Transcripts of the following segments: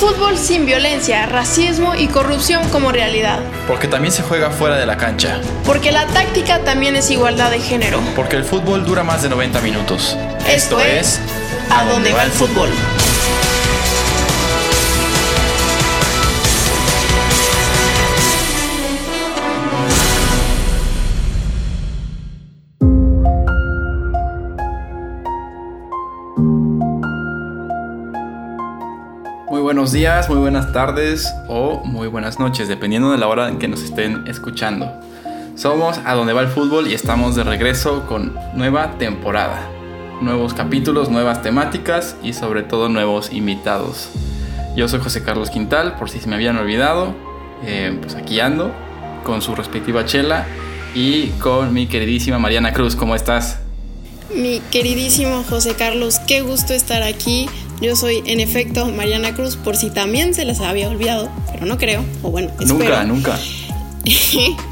Fútbol sin violencia, racismo y corrupción como realidad. Porque también se juega fuera de la cancha. Porque la táctica también es igualdad de género. Porque el fútbol dura más de 90 minutos. Esto, es ¿A dónde va el fútbol? Buenos días, muy buenas tardes o muy buenas noches, dependiendo de la hora en que nos estén escuchando. Somos A Donde Va el Fútbol y estamos de regreso con nueva temporada. Nuevos capítulos, nuevas temáticas y sobre todo nuevos invitados. Yo soy José Carlos Quintal, por si se me habían olvidado, eh, pues aquí ando con su respectiva chela y con mi queridísima Mariana Cruz. ¿Cómo estás? Mi queridísimo José Carlos, qué gusto estar aquí yo soy, en efecto, Mariana Cruz, por si también se les había olvidado, pero no creo, o bueno, espero. Nunca, nunca.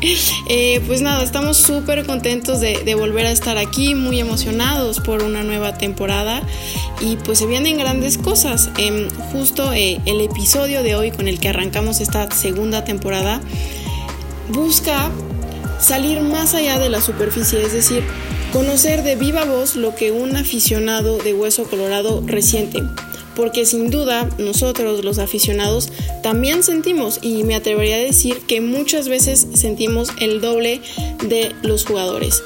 Eh, pues nada, estamos súper contentos de, volver a estar aquí, muy emocionados por una nueva temporada y pues se vienen grandes cosas. Em, justo eh, el episodio de hoy con el que arrancamos esta segunda temporada busca salir más allá de la superficie, es decir, conocer de viva voz lo que un aficionado de Hueso Colorado resiente, porque sin duda nosotros los aficionados también sentimos y me atrevería a decir que muchas veces sentimos el doble de los jugadores.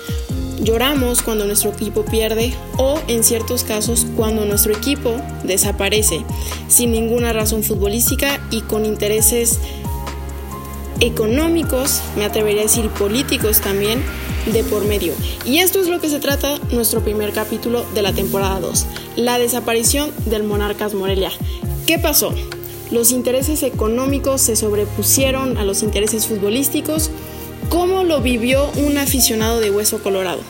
Lloramos cuando nuestro equipo pierde o en ciertos casos cuando nuestro equipo desaparece sin ninguna razón futbolística y con intereses económicos, me atrevería a decir políticos también, de por medio. Y esto es lo que se trata nuestro primer capítulo de la temporada 2, la desaparición del Monarcas Morelia. ¿Qué pasó? Los intereses económicos se sobrepusieron a los intereses futbolísticos. ¿Cómo lo vivió un aficionado de Hueso Colorado?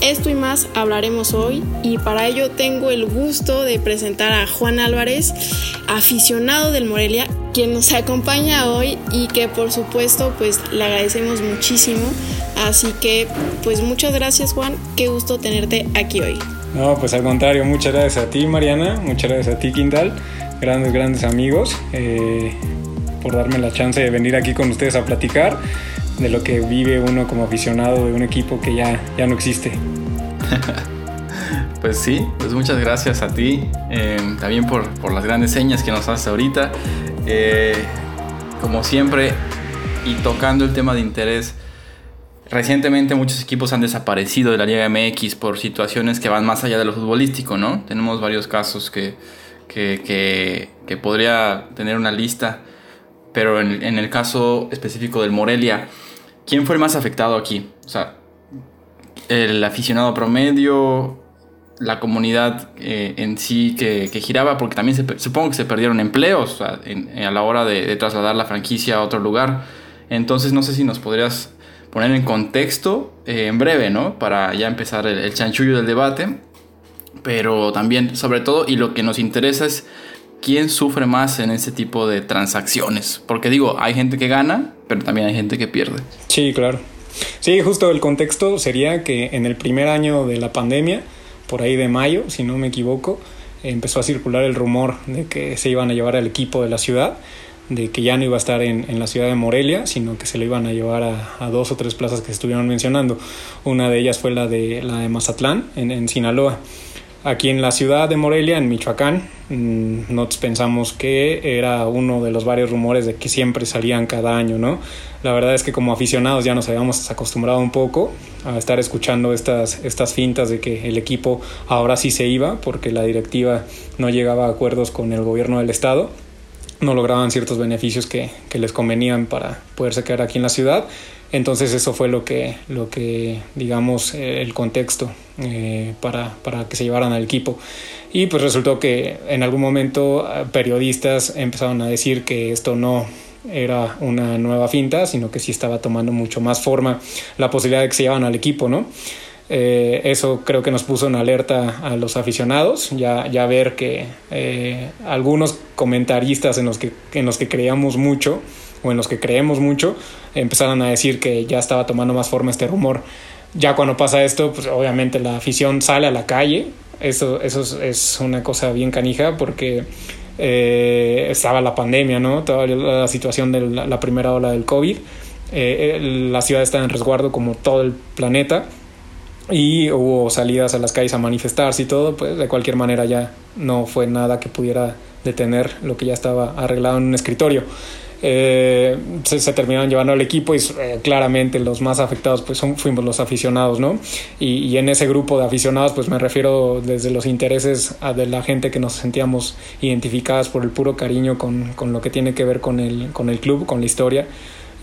Esto y más hablaremos hoy y para ello tengo el gusto de presentar a Juan Álvarez, aficionado del Morelia, quien nos acompaña hoy y que por supuesto pues le agradecemos muchísimo. Así que pues muchas gracias Juan, qué gusto tenerte aquí hoy. No, pues al contrario, muchas gracias a ti Mariana, muchas gracias a ti Quintal, grandes, grandes amigos, eh, por darme la chance de venir aquí con ustedes a platicar de lo que vive uno como aficionado de un equipo que ya, ya no existe. Pues sí, pues muchas gracias a ti, eh, también por, por, las grandes señas que nos haces ahorita. Eh, como siempre, y tocando el tema de interés, recientemente muchos equipos han desaparecido de la Liga MX por situaciones que van más allá de lo futbolístico, ¿no? Tenemos varios casos que, que, que, podría tener una lista, pero en, el caso específico del Morelia, ¿quién fue el más afectado aquí? O sea, el aficionado promedio, la comunidad eh, en sí que, giraba, porque también se, supongo que se perdieron empleos a, la hora de, trasladar la franquicia a otro lugar. Entonces no sé si nos podrías poner en contexto eh, en breve, ¿no? Para ya empezar el, el, chanchullo del debate. Pero también, sobre todo, y lo que nos interesa es quién sufre más en ese tipo de transacciones. Porque digo, hay gente que gana, pero también hay gente que pierde. Sí, claro. Sí, justo el contexto sería que en el primer año de la pandemia, por ahí de mayo, si no me equivoco, empezó a circular el rumor de que se iban a llevar al equipo de la ciudad, de que ya no iba a estar en, en la ciudad de Morelia, sino que se lo iban a llevar a, dos o tres plazas que se estuvieron mencionando. Una de ellas fue la de, la de Mazatlán, en, en Sinaloa. Aquí en la ciudad de Morelia, en Michoacán, mm, nosotros pensamos que era uno de los varios rumores de que siempre salían cada año, ¿no? La verdad es que como aficionados ya nos habíamos acostumbrado un poco a estar escuchando estas, estas fintas de que el equipo ahora sí se iba porque la directiva no llegaba a acuerdos con el gobierno del estado, no lograban ciertos beneficios que, les convenían para poderse quedar aquí en la ciudad entonces eso fue lo que, lo que digamos, eh, el contexto eh, para, para, que se llevaran al equipo. Y pues resultó que en algún momento eh, periodistas empezaron a decir que esto no era una nueva finta, sino que sí estaba tomando mucho más forma la posibilidad de que se llevaran al equipo, ¿no? Eso creo que nos puso en alerta a los aficionados, ya, ya ver que algunos comentaristas en los que, en los que creíamos mucho, o en los que creemos mucho, empezaron a decir que ya estaba tomando más forma este rumor. Ya cuando pasa esto, pues obviamente la afición sale a la calle. Eso, eso es una cosa bien canija porque eh, estaba la pandemia, ¿no? Toda la situación de la, primera ola del COVID. Eh, la ciudad está en resguardo como todo el planeta y hubo salidas a las calles a manifestarse y todo, pues de cualquier manera ya no fue nada que pudiera detener lo que ya estaba arreglado en un escritorio. Eh, se, se, terminaron llevando al equipo y eh, claramente los más afectados pues son, fuimos los aficionados, ¿no? Y, y, en ese grupo de aficionados pues me refiero desde los intereses de la gente que nos sentíamos identificadas por el puro cariño con, con lo que tiene que ver con el, con el club, con la historia.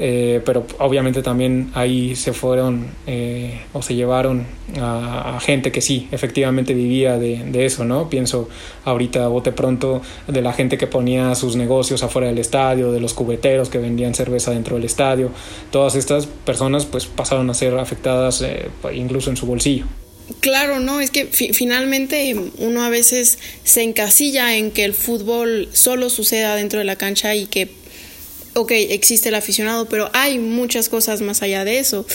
Eh, pero obviamente también ahí se fueron eh, o se llevaron a, gente que sí, efectivamente vivía de, eso, ¿no? Pienso ahorita bote pronto de la gente que ponía sus negocios afuera del estadio, de los cubeteros que vendían cerveza dentro del estadio, todas estas personas pues pasaron a ser afectadas eh, incluso en su bolsillo. Claro, no, es que finalmente uno a veces se encasilla en que el fútbol solo suceda dentro de la cancha y que ok, existe el aficionado, pero hay muchas cosas más allá de eso.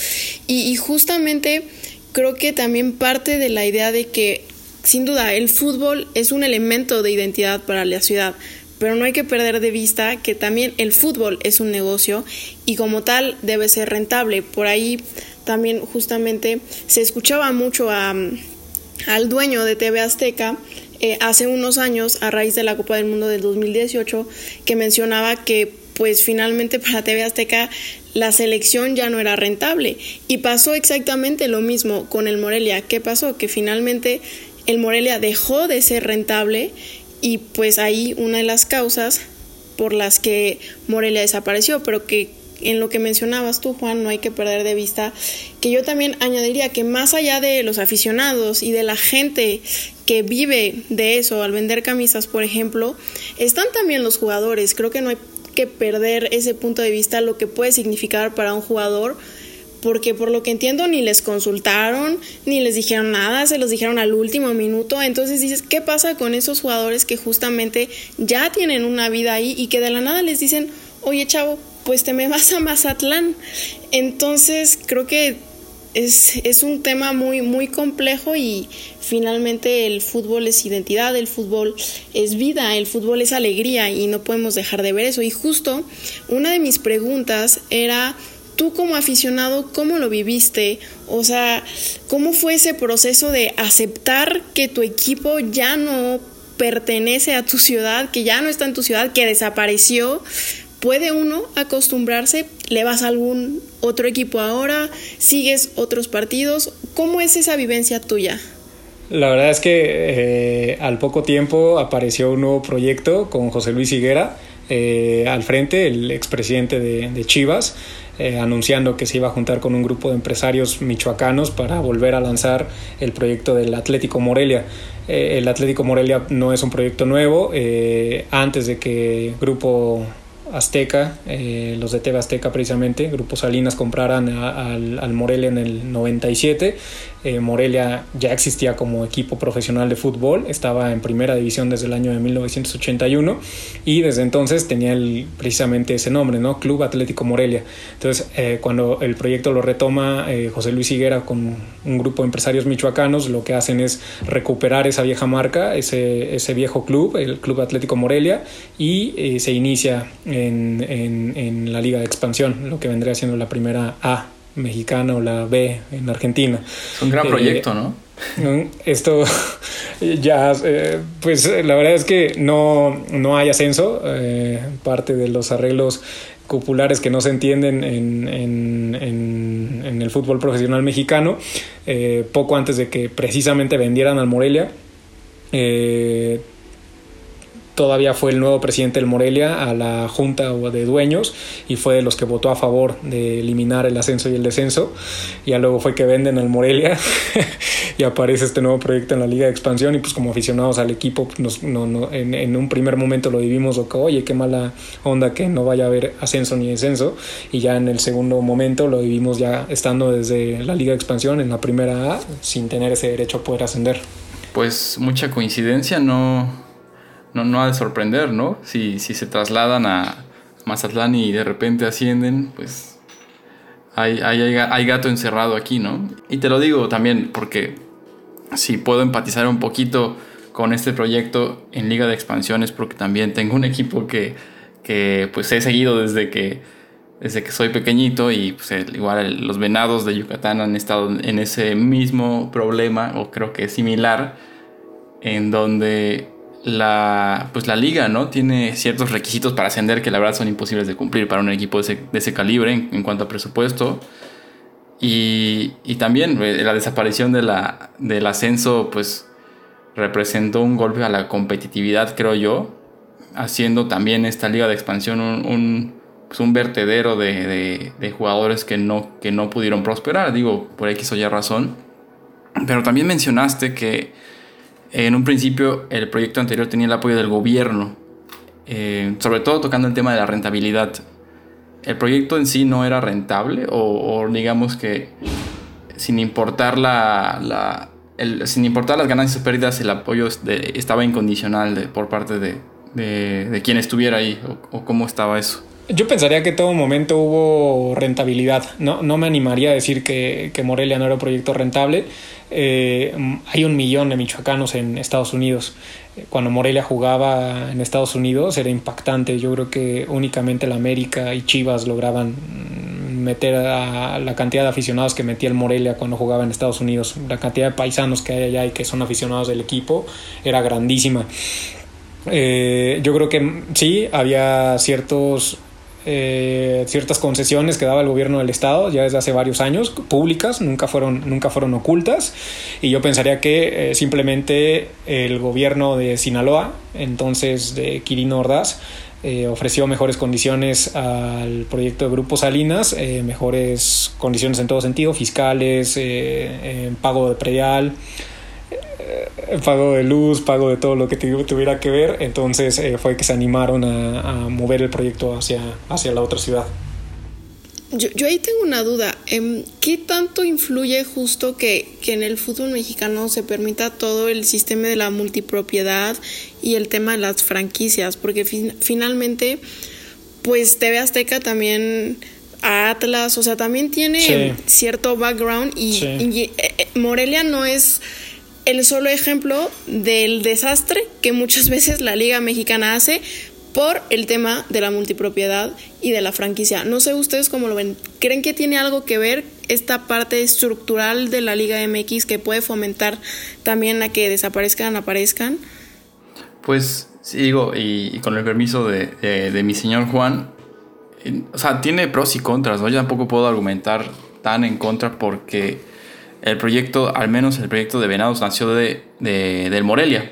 Y, justamente creo que también parte de la idea de que, sin duda, el fútbol es un elemento de identidad para la ciudad, pero no hay que perder de vista que también el fútbol es un negocio y como tal debe ser rentable. Por ahí también justamente se escuchaba mucho al dueño de TV Azteca eh, hace unos años a raíz de la Copa del Mundo del 2018 que mencionaba que pues finalmente para TV Azteca la selección ya no era rentable. Y pasó exactamente lo mismo con el Morelia. ¿Qué pasó? Que finalmente el Morelia dejó de ser rentable y pues ahí una de las causas por las que Morelia desapareció, pero que en lo que mencionabas tú, Juan, no hay que perder de vista que yo también añadiría que más allá de los aficionados y de la gente que vive de eso al vender camisas, por ejemplo, están también los jugadores. Creo que no hay que perder ese punto de vista, lo que puede significar para un jugador, porque por lo que entiendo ni les consultaron, ni les dijeron nada, se los dijeron al último minuto. Entonces dices, ¿qué pasa con esos jugadores que justamente ya tienen una vida ahí y que de la nada les dicen, oye chavo, pues te me vas a Mazatlán? Entonces creo que es, es, un tema muy, muy complejo y finalmente el fútbol es identidad, el fútbol es vida, el fútbol es alegría y no podemos dejar de ver eso. Y justo una de mis preguntas era, tú como aficionado, ¿cómo lo viviste? O sea, ¿cómo fue ese proceso de aceptar que tu equipo ya no pertenece a tu ciudad, que ya no está en tu ciudad, que desapareció? ¿Puede uno acostumbrarse? ¿Le vas a algún otro equipo ahora? ¿Sigues otros partidos? ¿Cómo es esa vivencia tuya? La verdad es que eh, al poco tiempo apareció un nuevo proyecto con José Luis Higuera eh, al frente, el expresidente de, de Chivas, eh, anunciando que se iba a juntar con un grupo de empresarios michoacanos para volver a lanzar el proyecto del Atlético Morelia. el Atlético Morelia no es un proyecto nuevo, antes de que Grupo Azteca, eh, los de TV Azteca precisamente, Grupo Salinas compraran al, al, Morelia en el 97. Eh, Morelia ya existía como equipo profesional de fútbol, estaba en primera división desde el año de 1981 y desde entonces tenía precisamente ese nombre, ¿no? Club Atlético Morelia. Entonces, eh, cuando el proyecto lo retoma José Luis Higuera con un grupo de empresarios michoacanos, lo que hacen es recuperar esa vieja marca, ese, viejo club, el Club Atlético Morelia, y se inicia en, la liga de expansión, lo que vendría siendo la primera A mexicana o la B en Argentina. Es un gran proyecto, ¿no? Esto ya, eh, pues la verdad es que no, no hay ascenso, eh, parte de los arreglos populares que no se entienden en, en, en, el fútbol profesional mexicano, eh, poco antes de que precisamente vendieran al Morelia, todavía fue el nuevo presidente del Morelia a la junta de dueños y fue de los que votó a favor de eliminar el ascenso y el descenso. Ya luego fue que venden al Morelia y aparece este nuevo proyecto en la Liga de Expansión y pues como aficionados al equipo pues, nos, no, no, en, un primer momento lo vivimos o que oye qué mala onda que no vaya a haber ascenso ni descenso y ya en el segundo momento lo vivimos ya estando desde la Liga de Expansión en la primera A sin tener ese derecho a poder ascender. Pues mucha coincidencia, no, no, no ha de sorprender, ¿no? Si, si se trasladan a Mazatlán y de repente ascienden, pues hay, hay, hay, gato encerrado aquí, ¿no? Y te lo digo también porque si puedo empatizar un poquito con este proyecto en Liga de Expansiones porque también tengo un equipo que, que pues he seguido desde que, desde que soy pequeñito y pues, igual los venados de Yucatán han estado en ese mismo problema o creo que similar en donde la, pues la liga ¿no? tiene ciertos requisitos para ascender que la verdad son imposibles de cumplir para un equipo de ese, calibre en, cuanto a presupuesto. Y, y, también eh, la desaparición de la, del ascenso pues representó un golpe a la competitividad, creo yo, haciendo también esta liga de expansión un, un, pues un vertedero de, de, de, jugadores que no, que no pudieron prosperar, digo, por X o Y razón. Pero también mencionaste que en un principio el proyecto anterior tenía el apoyo del gobierno, eh, sobre todo tocando el tema de la rentabilidad. ¿El proyecto en sí no era rentable o, digamos que sin importar la, sin importar las ganancias o pérdidas, el apoyo estaba incondicional por parte de, quien estuviera ahí o, cómo estaba eso? Yo pensaría que en todo momento hubo rentabilidad. No, no me animaría a decir que, que Morelia no era un proyecto rentable. Eh, hay un millón de michoacanos en Estados Unidos. Cuando Morelia jugaba en Estados Unidos era impactante. Yo creo que únicamente la América y Chivas lograban meter a la cantidad de aficionados que metía el Morelia cuando jugaba en Estados Unidos. La cantidad de paisanos que hay allá y que son aficionados del equipo era grandísima. Eh, yo creo que sí, había ciertos eh, ciertas concesiones que daba el gobierno del estado ya desde hace varios años, públicas, nunca fueron, nunca fueron ocultas, y yo pensaría que eh, simplemente el gobierno de Sinaloa, entonces de Quirino Ordaz, eh, ofreció mejores condiciones al proyecto de Grupo Salinas, mejores condiciones en todo sentido, fiscales, pago de predial, pago de luz, pago de todo lo que tuviera que ver, entonces eh, fue que se animaron a, mover el proyecto hacia, hacia la otra ciudad. Yo, yo ahí tengo una duda, em, ¿qué tanto influye justo que, que, en el fútbol mexicano se permita todo el sistema de la multipropiedad y el tema de las franquicias? Porque finalmente, pues TV Azteca también... Atlas, o sea, también tiene cierto background y, y eh, Morelia no es el solo ejemplo del desastre que muchas veces la Liga Mexicana hace por el tema de la multipropiedad y de la franquicia. No sé ustedes cómo lo ven. ¿Creen que tiene algo que ver esta parte estructural de la Liga MX que puede fomentar también a que desaparezcan, aparezcan? Pues sí, digo, y, con el permiso de, mi señor Juan, o sea, tiene pros y contras, ¿no? Yo tampoco puedo argumentar tan en contra porque el proyecto, al menos el proyecto de Venados, nació de, del Morelia.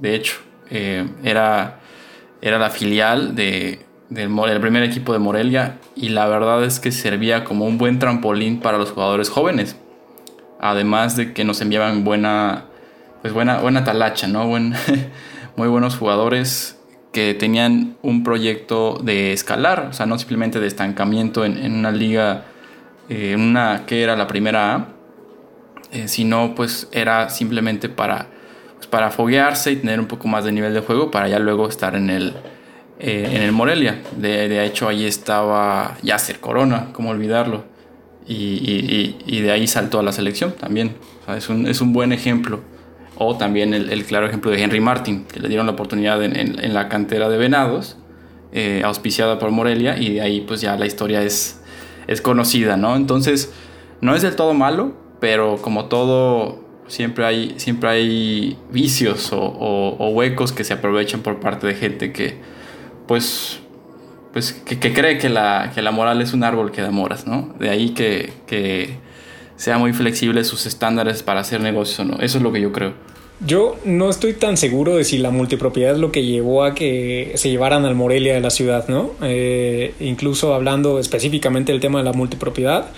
De hecho, eh, era, era la filial de, del, primer equipo de Morelia y la verdad es que servía como un buen trampolín para los jugadores jóvenes. Además de que nos enviaban buena, pues buena, buena talacha, ¿no? Buen, muy buenos jugadores que tenían un proyecto de escalar, o sea, no simplemente de estancamiento en, en una liga, eh, en una que era la primera A, eh, si no, pues era simplemente para, pues para foguearse y tener un poco más de nivel de juego para ya luego estar en el, eh, en el Morelia. De, hecho, ahí estaba Yasser Corona, cómo olvidarlo. Y, y, de ahí saltó a la selección también. es, un, es, un, buen ejemplo. O también el, claro ejemplo de Henry Martin, que le dieron la oportunidad en, en, la cantera de Venados, eh, auspiciada por Morelia, y de ahí pues ya la historia es, es conocida, ¿no? Entonces, no es del todo malo, pero como todo, siempre hay, siempre hay vicios o, huecos que se aprovechan por parte de gente que, pues, pues que, cree que la, que la, moral es un árbol que da moras, ¿no? De ahí que, que sea muy flexible sus estándares para hacer negocios o no. Eso es lo que yo creo. Yo no estoy tan seguro de si la multipropiedad es lo que llevó a que se llevaran al Morelia de la ciudad, ¿no? Eh, incluso hablando específicamente del tema de la multipropiedad,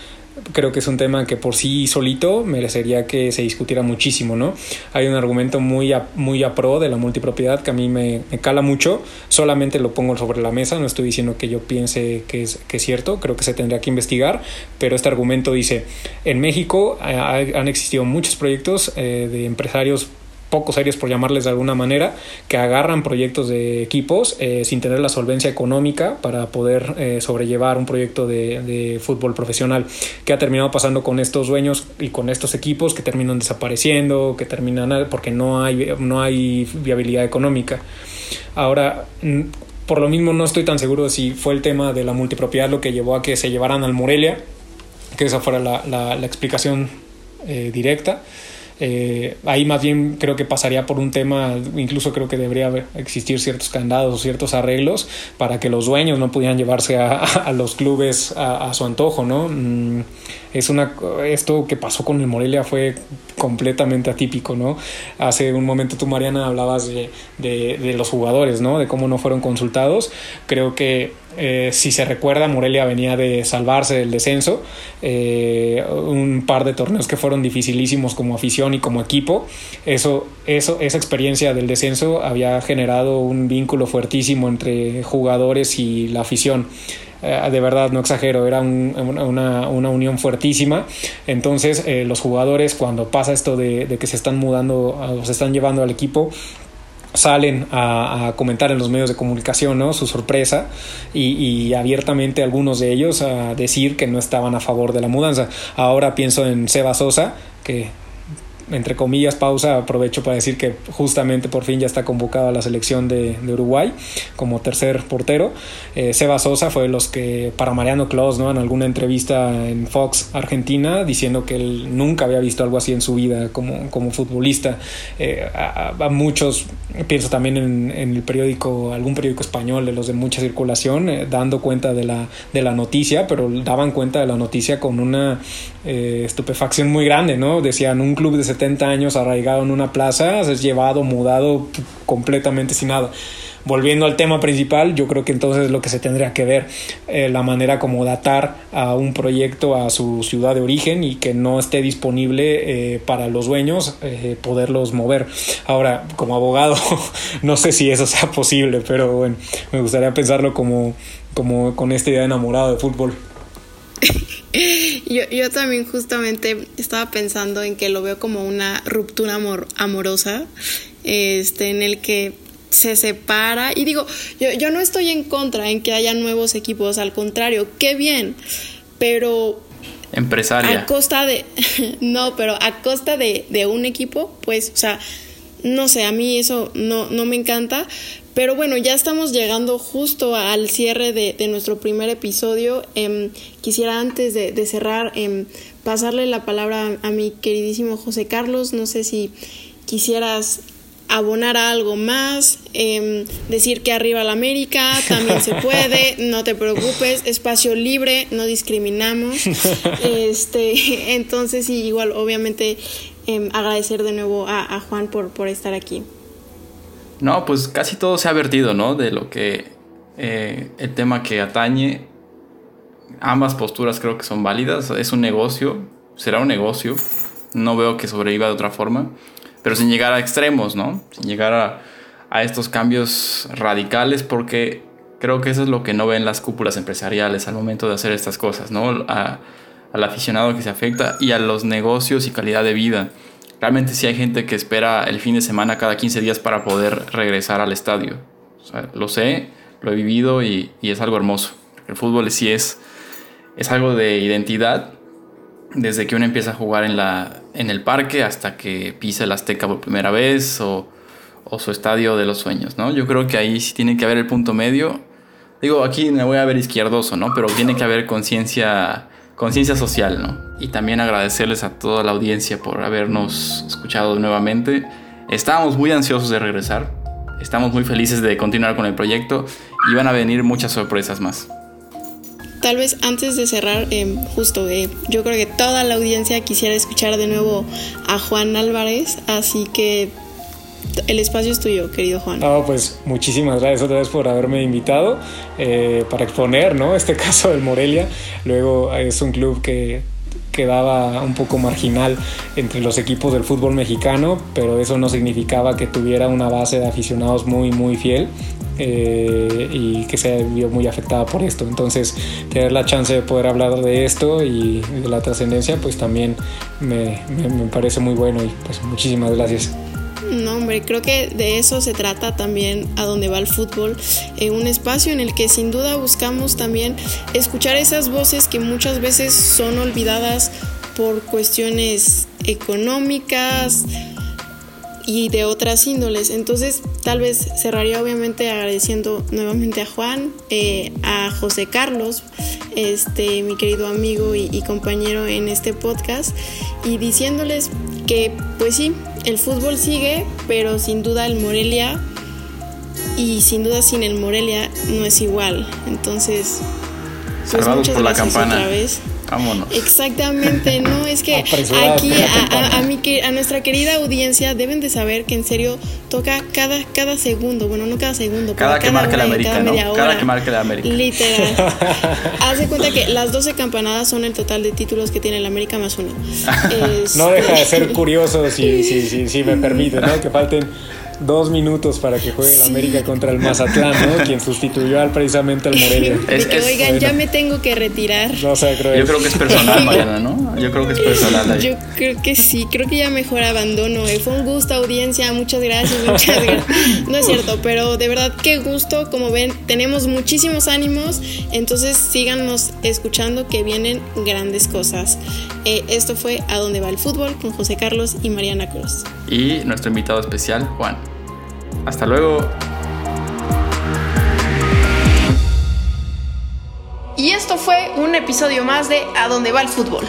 creo que es un tema que por sí solito merecería que se discutiera muchísimo, ¿no? Hay un argumento muy a, muy a pro de la multipropiedad que a mí me, cala mucho, solamente lo pongo sobre la mesa, no estoy diciendo que yo piense que es, que es cierto, creo que se tendría que investigar, pero este argumento dice, en México eh, han existido muchos proyectos eh, de empresarios poco serios por llamarles de alguna manera, que agarran proyectos de equipos eh, sin tener la solvencia económica para poder eh, sobrellevar un proyecto de, de, fútbol profesional. que ha terminado pasando con estos dueños y con estos equipos que terminan desapareciendo, que terminan porque no hay, no hay viabilidad económica? Ahora, por lo mismo no estoy tan seguro de si fue el tema de la multipropiedad lo que llevó a que se llevaran al Morelia, que esa fuera la, la, la explicación eh, directa. Eh, ahí más bien creo que pasaría por un tema, incluso creo que debería existir ciertos candados o ciertos arreglos para que los dueños no pudieran llevarse a, los clubes a, a, su antojo, ¿no? Mm, es una, esto que pasó con el Morelia fue completamente atípico, ¿no? Hace un momento tú, Mariana, hablabas de, de, de los jugadores, ¿no? De cómo no fueron consultados. Creo que eh, si se recuerda, Morelia venía de salvarse del descenso, eh, un par de torneos que fueron dificilísimos como afición y como equipo. Eso, eso, esa experiencia del descenso había generado un vínculo fuertísimo entre jugadores y la afición. Eh, de verdad, no exagero, era un, una, una, unión fuertísima. Entonces, los jugadores, cuando pasa esto de, de que se están mudando, o se están llevando al equipo, salen a, comentar en los medios de comunicación ¿no? su sorpresa y, y, abiertamente algunos de ellos a decir que no estaban a favor de la mudanza. Ahora pienso en Seba Sosa, que entre comillas, pausa, aprovecho para decir que justamente por fin ya está convocado a la selección de, de Uruguay como tercer portero. Eh, Seba Sosa fue los que, para Mariano Claus, ¿no? en alguna entrevista en Fox Argentina, diciendo que él nunca había visto algo así en su vida como, como futbolista. Eh, a, a, muchos, pienso también en, en, el periódico, algún periódico español, de los de mucha circulación, eh, dando cuenta de la, de la noticia, pero daban cuenta de la noticia con una eh, estupefacción muy grande, ¿no? Decían, un club de 70 años arraigado en una plaza, es llevado, mudado completamente sin nada. Volviendo al tema principal, yo creo que entonces lo que se tendría que ver, eh, la manera como datar a un proyecto a su ciudad de origen y que no esté disponible eh, para los dueños eh, poderlos mover. Ahora, como abogado, no sé si eso sea posible, pero bueno, me gustaría pensarlo como, como con esta idea enamorado de fútbol. Yo, yo, también justamente estaba pensando en que lo veo como una ruptura amor, amorosa, este, en el que se separa. Y digo, yo, yo no estoy en contra en que haya nuevos equipos, al contrario, qué bien, pero... Empresaria. A costa de... no, pero a costa de, de un equipo, pues, o sea, no sé, a mí eso no, no me encanta, pero bueno, ya estamos llegando justo al cierre de, de nuestro primer episodio. Eh, quisiera antes de, de cerrar eh, pasarle la palabra a, a, mi queridísimo José Carlos. No sé si quisieras abonar a algo más, eh, decir que arriba la América también se puede, no te preocupes, espacio libre, no discriminamos. este, entonces, sí, igual, obviamente, agradecer de nuevo a, a Juan por, por estar aquí. No, pues casi todo se ha vertido, ¿no? De lo que eh, el tema que atañe. Ambas posturas creo que son válidas. Es un negocio, será un negocio. No veo que sobreviva de otra forma. Pero sin llegar a extremos, ¿no? Sin llegar a, a estos cambios radicales, porque creo que eso es lo que no ven las cúpulas empresariales al momento de hacer estas cosas, ¿no? Al aficionado que se afecta y a los negocios y calidad de vida realmente sí hay gente que espera el fin de semana cada 15 días para poder regresar al estadio. Lo sé, lo he vivido y, y, es algo hermoso. El fútbol sí es, es algo de identidad desde que uno empieza a jugar en, la, en el parque hasta que pisa el Azteca por primera vez o, o su estadio de los sueños, ¿no? Yo creo que ahí sí tiene que haber el punto medio. Digo, aquí me voy a ver izquierdoso, ¿no? Pero tiene que haber conciencia conciencia social, ¿no? Y también agradecerles a toda la audiencia por habernos escuchado nuevamente. Estábamos muy ansiosos de regresar, estamos muy felices de continuar con el proyecto y van a venir muchas sorpresas más. Tal vez antes de cerrar, eh, justo, eh, yo creo que toda la audiencia quisiera escuchar de nuevo a Juan Álvarez, así que el espacio es tuyo, querido Juan. No, pues muchísimas gracias otra vez por haberme invitado eh, para exponer ¿no? este caso del Morelia. Luego es un club que quedaba un poco marginal entre los equipos del fútbol mexicano, pero eso no significaba que tuviera una base de aficionados muy, muy fiel. Eh, y que se vio muy afectada por esto. Entonces, tener la chance de poder hablar de esto y de la trascendencia, pues también me, me, me parece muy bueno y pues muchísimas gracias. No, hombre, creo que de eso se trata también a donde va el fútbol, en un espacio en el que sin duda buscamos también escuchar esas voces que muchas veces son olvidadas por cuestiones económicas y de otras índoles. Entonces, tal vez cerraría obviamente agradeciendo nuevamente a Juan, eh, a José Carlos, este, mi querido amigo y compañero en este podcast, y diciéndoles que, pues sí, el fútbol sigue, pero sin duda el Morelia y sin duda sin el Morelia no es igual. Entonces, pues por la campana. Otra vez. Vámonos. Exactamente, no, es que aquí a, a, a, nuestra querida audiencia deben de saber que en serio toca cada, cada segundo, bueno, no cada segundo, cada que marque la América, ¿no? Cada que marque la América. Literal. Haz de cuenta que las 12 campanadas son el total de títulos que tiene la América más uno. No deja de ser curioso, si, si, si, si me permite, ¿no? Que falten dos minutos para que juegue el América contra el Mazatlán, ¿no? Quien sustituyó al, precisamente al Morelia. Es, que, oigan, ya me tengo que retirar. No sé, creo Yo creo que es personal, Mariana, ¿no? Yo creo que es personal. Ahí. Yo creo que sí, creo que ya mejor abandono. Eh. Fue un gusto, audiencia, muchas gracias, muchas gracias. No es cierto, pero de verdad qué gusto. Como ven, tenemos muchísimos ánimos, entonces síganos escuchando que vienen grandes cosas. Eh, esto fue A Dónde Va el Fútbol con José Carlos y Mariana Cruz. Y nuestro invitado especial, Juan. Hasta luego. Y esto fue un episodio más de A dónde va el fútbol.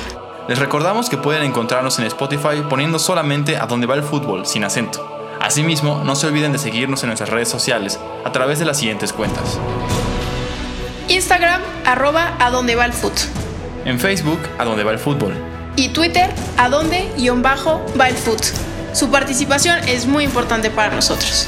Les recordamos que pueden encontrarnos en Spotify poniendo solamente A dónde va el fútbol sin acento. Asimismo, no se olviden de seguirnos en nuestras redes sociales a través de las siguientes cuentas. Instagram, arroba a dónde va el fútbol. En Facebook, a dónde va el fútbol. Y Twitter, a dónde guion bajo va el fútbol. Su participación es muy importante para nosotros.